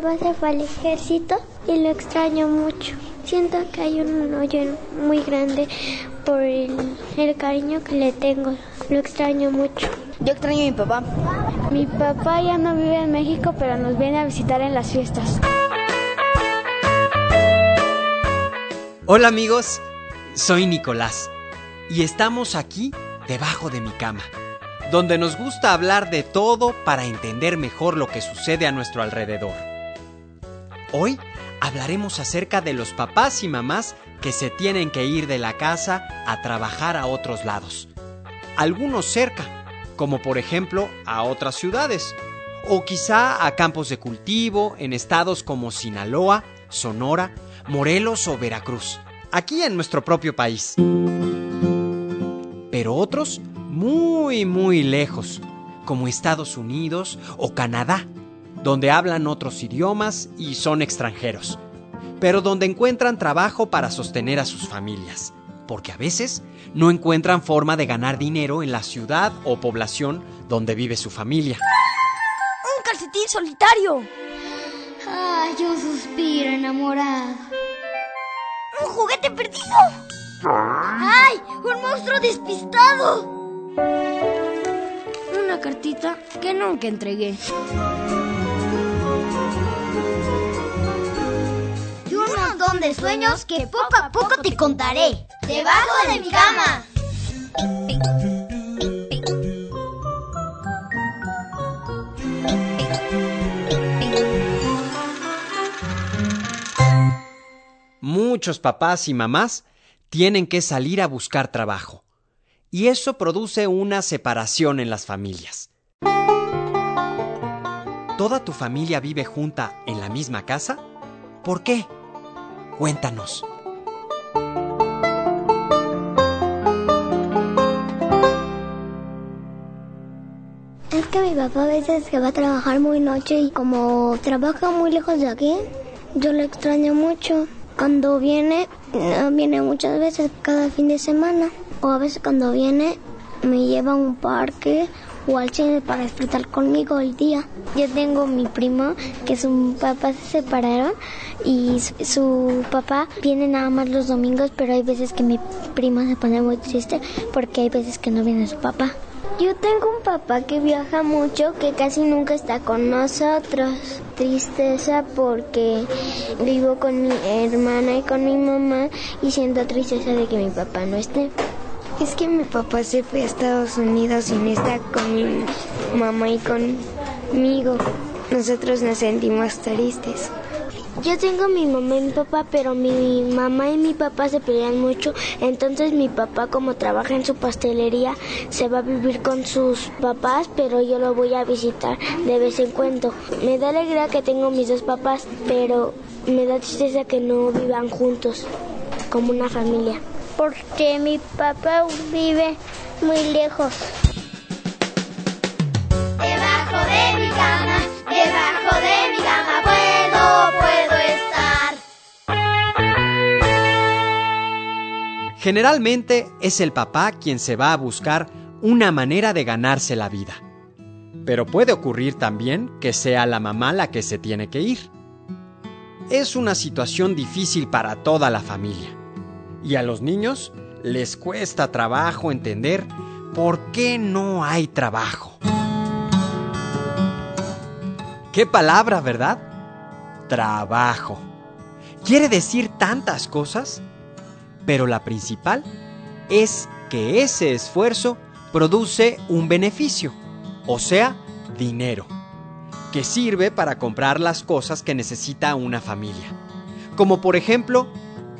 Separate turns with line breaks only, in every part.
papá se fue al ejército y lo extraño mucho. Siento que hay un hoyo muy grande por el, el cariño que le tengo. Lo extraño mucho.
Yo extraño a mi papá.
Mi papá ya no vive en México, pero nos viene a visitar en las fiestas.
Hola amigos, soy Nicolás y estamos aquí debajo de mi cama, donde nos gusta hablar de todo para entender mejor lo que sucede a nuestro alrededor. Hoy hablaremos acerca de los papás y mamás que se tienen que ir de la casa a trabajar a otros lados. Algunos cerca, como por ejemplo a otras ciudades, o quizá a campos de cultivo en estados como Sinaloa, Sonora, Morelos o Veracruz, aquí en nuestro propio país. Pero otros muy, muy lejos, como Estados Unidos o Canadá, donde hablan otros idiomas y son extranjeros, pero donde encuentran trabajo para sostener a sus familias, porque a veces no encuentran forma de ganar dinero en la ciudad o población donde vive su familia.
¡Un calcetín solitario!
Ay, un suspiro enamorado.
¡Un juguete perdido! ¡Ay! ¡Un monstruo despistado!
Una cartita que nunca entregué.
De sueños que poco a poco te contaré. ¡Debajo de mi cama!
Muchos papás y mamás tienen que salir a buscar trabajo. Y eso produce una separación en las familias. ¿Toda tu familia vive junta en la misma casa? ¿Por qué? Cuéntanos.
Es que mi papá a veces se va a trabajar muy noche y como trabaja muy lejos de aquí, yo lo extraño mucho. Cuando viene, no viene muchas veces cada fin de semana. O a veces cuando viene me lleva a un parque o al cine para disfrutar conmigo el día. Yo tengo mi primo que su papá se separaron y su, su papá viene nada más los domingos, pero hay veces que mi prima se pone muy triste porque hay veces que no viene su papá. Yo tengo un papá que viaja mucho, que casi nunca está con nosotros. Tristeza porque vivo con mi hermana y con mi mamá y siento tristeza de que mi papá no esté. Es que mi papá se fue a Estados Unidos y no está con mi mamá y conmigo. Nosotros nos sentimos tristes. Yo tengo mi mamá y mi papá, pero mi mamá y mi papá se pelean mucho. Entonces mi papá, como trabaja en su pastelería, se va a vivir con sus papás, pero yo lo voy a visitar de vez en cuando. Me da alegría que tengo mis dos papás, pero me da tristeza que no vivan juntos, como una familia. Porque mi papá vive muy lejos.
Debajo de mi cama, debajo de mi cama puedo, puedo estar.
Generalmente es el papá quien se va a buscar una manera de ganarse la vida. Pero puede ocurrir también que sea la mamá la que se tiene que ir. Es una situación difícil para toda la familia. Y a los niños les cuesta trabajo entender por qué no hay trabajo. ¿Qué palabra, verdad? Trabajo. Quiere decir tantas cosas, pero la principal es que ese esfuerzo produce un beneficio, o sea, dinero, que sirve para comprar las cosas que necesita una familia, como por ejemplo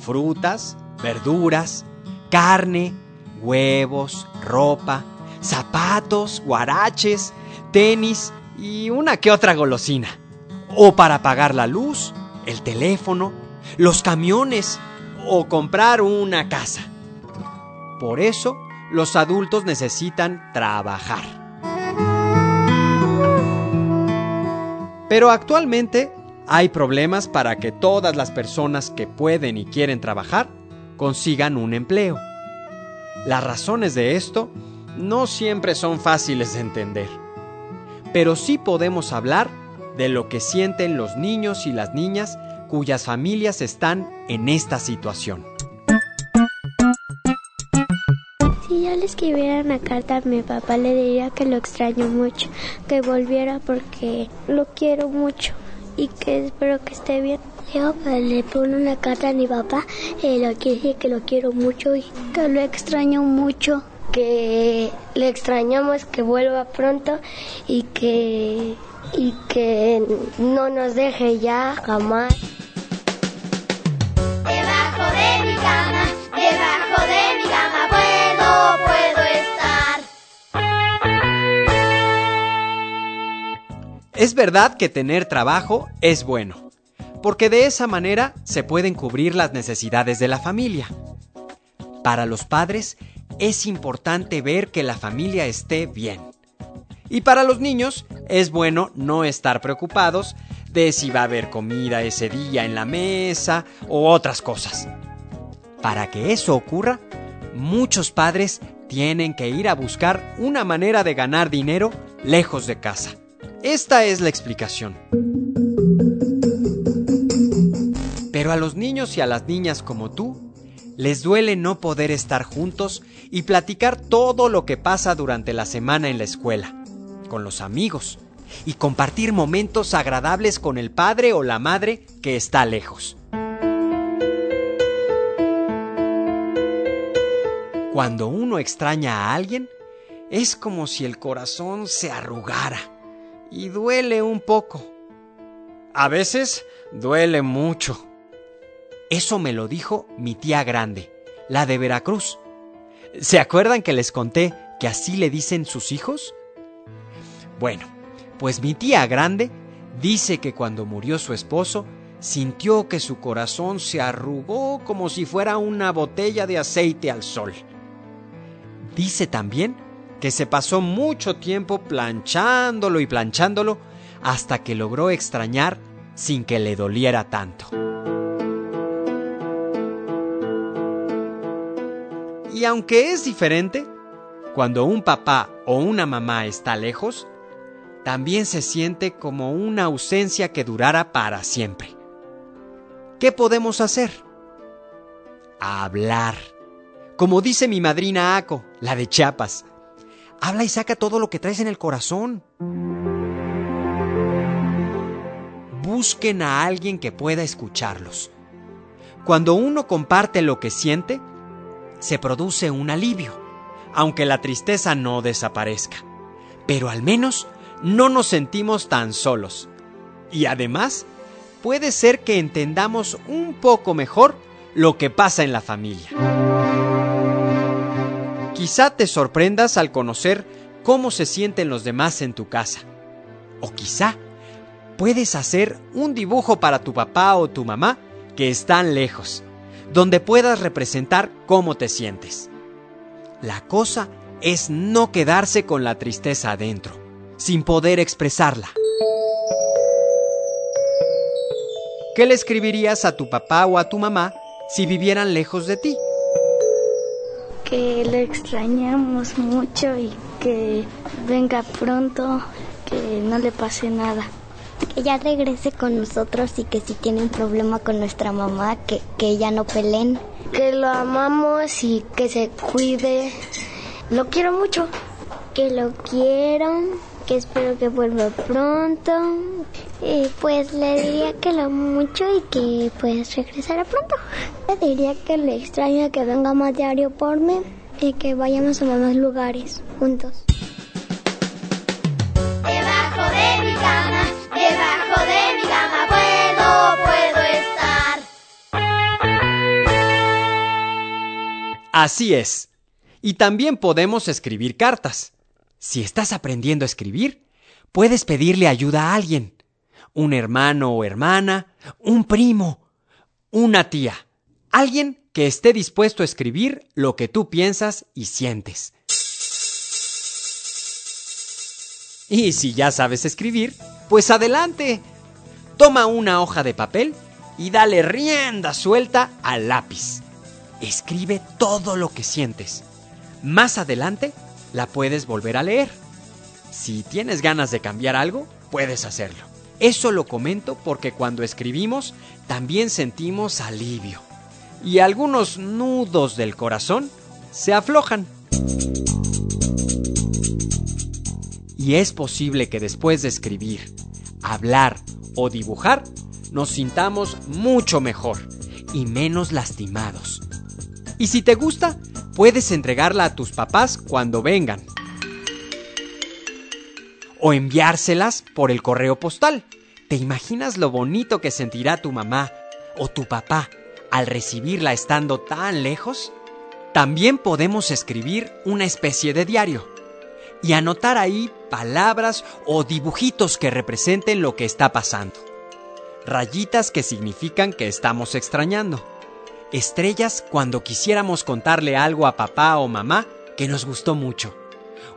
frutas, verduras, carne, huevos, ropa, zapatos, guaraches, tenis y una que otra golosina. O para pagar la luz, el teléfono, los camiones o comprar una casa. Por eso, los adultos necesitan trabajar. Pero actualmente hay problemas para que todas las personas que pueden y quieren trabajar consigan un empleo. Las razones de esto no siempre son fáciles de entender, pero sí podemos hablar de lo que sienten los niños y las niñas cuyas familias están en esta situación.
Si yo le escribiera una carta a mi papá, le diría que lo extraño mucho, que volviera porque lo quiero mucho y que espero que esté bien.
Yo pues, le pongo una carta a mi papá, eh, lo quiere decir que lo quiero mucho y que lo extraño mucho, que le extrañamos que vuelva pronto y que y que no nos deje ya jamás.
Debajo de mi cama, debajo de mi cama puedo, puedo estar.
Es verdad que tener trabajo es bueno, porque de esa manera se pueden cubrir las necesidades de la familia. Para los padres es importante ver que la familia esté bien. Y para los niños es bueno no estar preocupados de si va a haber comida ese día en la mesa o otras cosas. Para que eso ocurra, muchos padres tienen que ir a buscar una manera de ganar dinero lejos de casa. Esta es la explicación. A los niños y a las niñas como tú, les duele no poder estar juntos y platicar todo lo que pasa durante la semana en la escuela con los amigos y compartir momentos agradables con el padre o la madre que está lejos. Cuando uno extraña a alguien, es como si el corazón se arrugara y duele un poco. A veces duele mucho. Eso me lo dijo mi tía grande, la de Veracruz. ¿Se acuerdan que les conté que así le dicen sus hijos? Bueno, pues mi tía grande dice que cuando murió su esposo, sintió que su corazón se arrugó como si fuera una botella de aceite al sol. Dice también que se pasó mucho tiempo planchándolo y planchándolo hasta que logró extrañar sin que le doliera tanto. Y aunque es diferente, cuando un papá o una mamá está lejos, también se siente como una ausencia que durara para siempre. ¿Qué podemos hacer? Hablar. Como dice mi madrina Aco, la de Chiapas. Habla y saca todo lo que traes en el corazón. Busquen a alguien que pueda escucharlos. Cuando uno comparte lo que siente, se produce un alivio, aunque la tristeza no desaparezca. Pero al menos no nos sentimos tan solos. Y además, puede ser que entendamos un poco mejor lo que pasa en la familia. Quizá te sorprendas al conocer cómo se sienten los demás en tu casa. O quizá puedes hacer un dibujo para tu papá o tu mamá que están lejos, donde puedas representar cómo te sientes. La cosa es no quedarse con la tristeza adentro sin poder expresarla. ¿Qué le escribirías a tu papá o a tu mamá si vivieran lejos de ti?
Que lo extrañamos mucho y que venga pronto, que no le pase nada.
Que ya regrese con nosotros y que si tiene un problema con nuestra mamá, que, que ya no peleen. Que lo amamos y que se cuide. Lo quiero mucho. Que lo quiero que espero que vuelva pronto. Y pues le diría que lo mucho y que pues regresara pronto. Le diría que le extraña que venga más diario por mí y que vayamos a más lugares juntos.
Así es. Y también podemos escribir cartas. Si estás aprendiendo a escribir, puedes pedirle ayuda a alguien. Un hermano o hermana, un primo, una tía. Alguien que esté dispuesto a escribir lo que tú piensas y sientes. Y si ya sabes escribir, pues adelante. Toma una hoja de papel y dale rienda suelta al lápiz. Escribe todo lo que sientes. Más adelante la puedes volver a leer. Si tienes ganas de cambiar algo, puedes hacerlo. Eso lo comento porque cuando escribimos también sentimos alivio y algunos nudos del corazón se aflojan. Y es posible que después de escribir, hablar o dibujar, nos sintamos mucho mejor y menos lastimados. Y si te gusta, puedes entregarla a tus papás cuando vengan. O enviárselas por el correo postal. ¿Te imaginas lo bonito que sentirá tu mamá o tu papá al recibirla estando tan lejos? También podemos escribir una especie de diario y anotar ahí palabras o dibujitos que representen lo que está pasando. Rayitas que significan que estamos extrañando. Estrellas cuando quisiéramos contarle algo a papá o mamá que nos gustó mucho.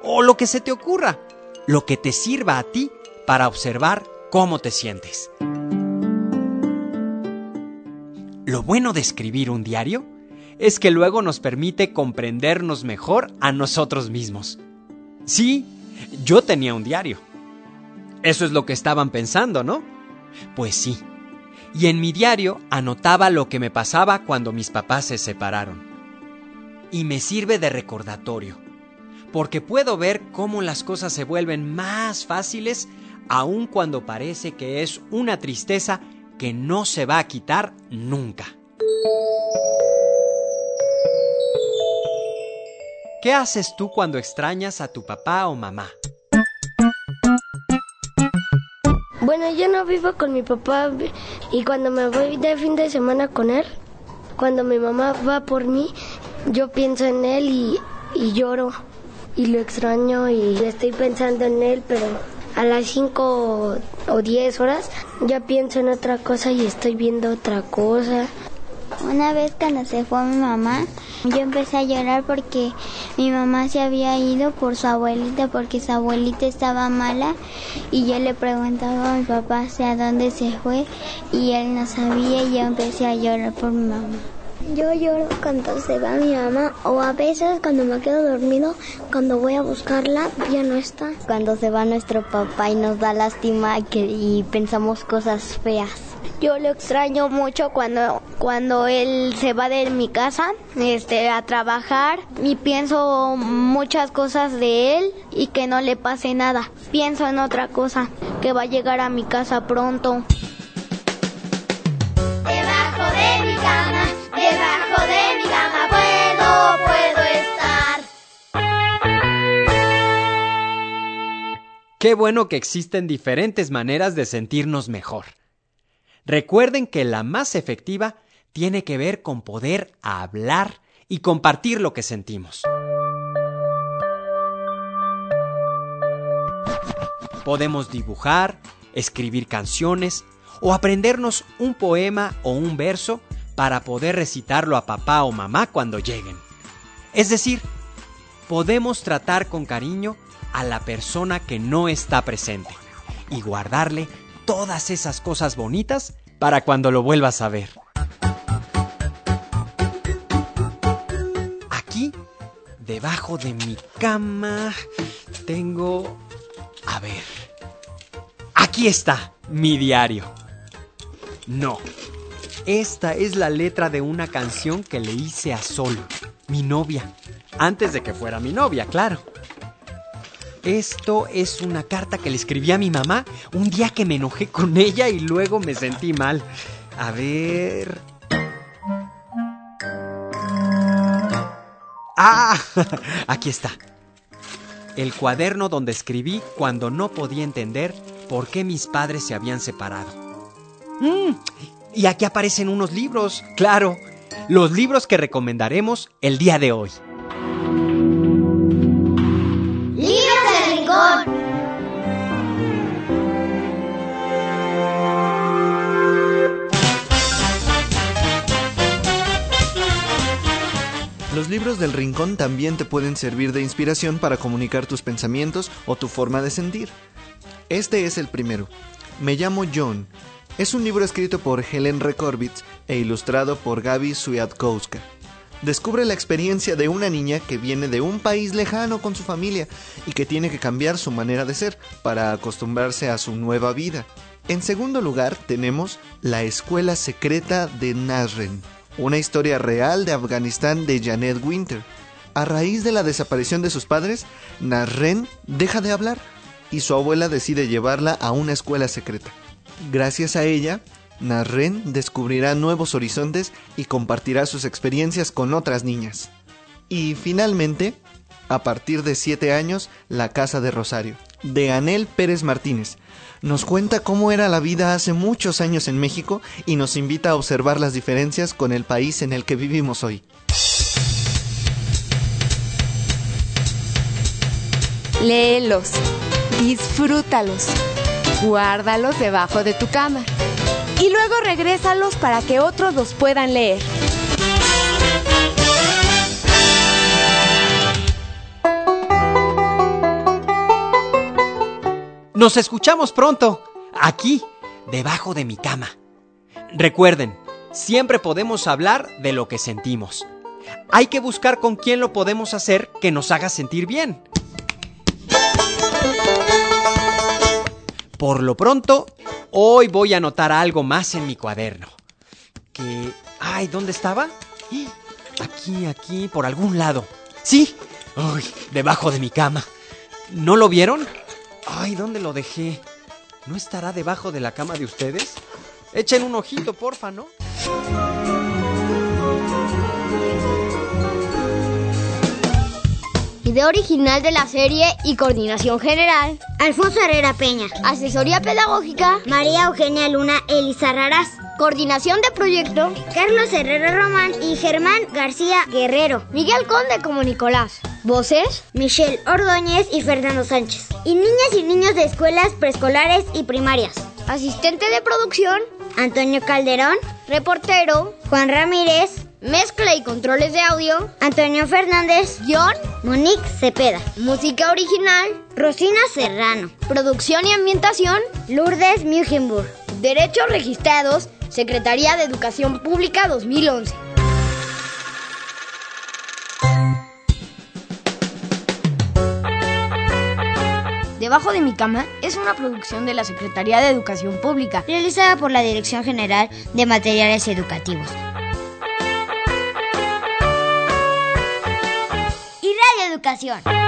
O lo que se te ocurra, lo que te sirva a ti para observar cómo te sientes. Lo bueno de escribir un diario es que luego nos permite comprendernos mejor a nosotros mismos. Sí, yo tenía un diario. Eso es lo que estaban pensando, ¿no? Pues sí. Y en mi diario anotaba lo que me pasaba cuando mis papás se separaron. Y me sirve de recordatorio, porque puedo ver cómo las cosas se vuelven más fáciles aun cuando parece que es una tristeza que no se va a quitar nunca. ¿Qué haces tú cuando extrañas a tu papá o mamá?
Bueno, yo no vivo con mi papá y cuando me voy de fin de semana con él, cuando mi mamá va por mí, yo pienso en él y, y lloro y lo extraño y estoy pensando en él, pero a las 5 o 10 horas ya pienso en otra cosa y estoy viendo otra cosa.
Una vez cuando se fue mi mamá, yo empecé a llorar porque mi mamá se había ido por su abuelita, porque su abuelita estaba mala y yo le preguntaba a mi papá hacia dónde se fue y él no sabía y yo empecé a llorar por mi mamá. Yo lloro cuando se va mi mamá o a veces cuando me quedo dormido, cuando voy a buscarla ya no está. Cuando se va nuestro papá y nos da lástima y pensamos cosas feas.
Yo lo extraño mucho cuando, cuando él se va de mi casa este, a trabajar y pienso muchas cosas de él y que no le pase nada. Pienso en otra cosa, que va a llegar a mi casa pronto.
Qué bueno que existen diferentes maneras de sentirnos mejor. Recuerden que la más efectiva tiene que ver con poder hablar y compartir lo que sentimos. Podemos dibujar, escribir canciones o aprendernos un poema o un verso para poder recitarlo a papá o mamá cuando lleguen. Es decir, podemos tratar con cariño a la persona que no está presente y guardarle todas esas cosas bonitas para cuando lo vuelvas a ver. Aquí, debajo de mi cama, tengo... A ver. Aquí está mi diario. No. Esta es la letra de una canción que le hice a Sol, mi novia. Antes de que fuera mi novia, claro. Esto es una carta que le escribí a mi mamá un día que me enojé con ella y luego me sentí mal. A ver. Ah, aquí está. El cuaderno donde escribí cuando no podía entender por qué mis padres se habían separado. Mm, y aquí aparecen unos libros, claro, los libros que recomendaremos el día de hoy.
Libros del rincón también te pueden servir de inspiración para comunicar tus pensamientos o tu forma de sentir. Este es el primero. Me llamo John. Es un libro escrito por Helen Rekorvitz e ilustrado por Gaby Swiatkowska. descubre la experiencia de una niña que viene de un país lejano con su familia y que tiene que cambiar su manera de ser para acostumbrarse a su nueva vida. En segundo lugar tenemos La Escuela Secreta de Nasren, una historia real de Afganistán de Janet Winter. A raíz de la desaparición de sus padres, Nasren deja de hablar y su abuela decide llevarla a una escuela secreta. Gracias a ella, Narren descubrirá nuevos horizontes y compartirá sus experiencias con otras niñas. Y finalmente, a partir de 7 años, La Casa de Rosario, de Anel Pérez Martínez. Nos cuenta cómo era la vida hace muchos años en México y nos invita a observar las diferencias con el país en el que vivimos hoy.
Léelos, disfrútalos, guárdalos debajo de tu cama y luego regrésalos para que otros los puedan leer.
Nos escuchamos pronto, aquí, debajo de mi cama. Recuerden, siempre podemos hablar de lo que sentimos. Hay que buscar con quién lo podemos hacer que nos haga sentir bien. Por lo pronto, hoy voy a anotar algo más en mi cuaderno. Que... Ay, ¿dónde estaba? Aquí, aquí, por algún lado. Sí. Ay, debajo de mi cama. ¿No lo vieron? Ay, ¿dónde lo dejé? ¿No estará debajo de la cama de ustedes? Echen un ojito, porfa, ¿no?
Idea original de la serie y coordinación general.
Alfonso Herrera Peña.
Asesoría pedagógica.
María Eugenia Luna Elisa Raraz.
Coordinación de proyecto.
Carlos Herrera Román y Germán García Guerrero.
Miguel Conde como Nicolás. Voces.
Michelle Ordóñez y Fernando Sánchez. Y niñas y niños de escuelas preescolares y primarias.
Asistente de producción.
Antonio Calderón.
Reportero.
Juan Ramírez.
Mezcla y controles de audio.
Antonio Fernández.
Guión.
Monique Cepeda.
Música original.
Rosina Serrano.
Producción y ambientación.
Lourdes Mugenburg.
Derechos registrados. Secretaría de Educación Pública 2011. Debajo de mi cama es una producción de la Secretaría de Educación Pública.
Realizada por la Dirección General de Materiales Educativos.
Y Radio Educación.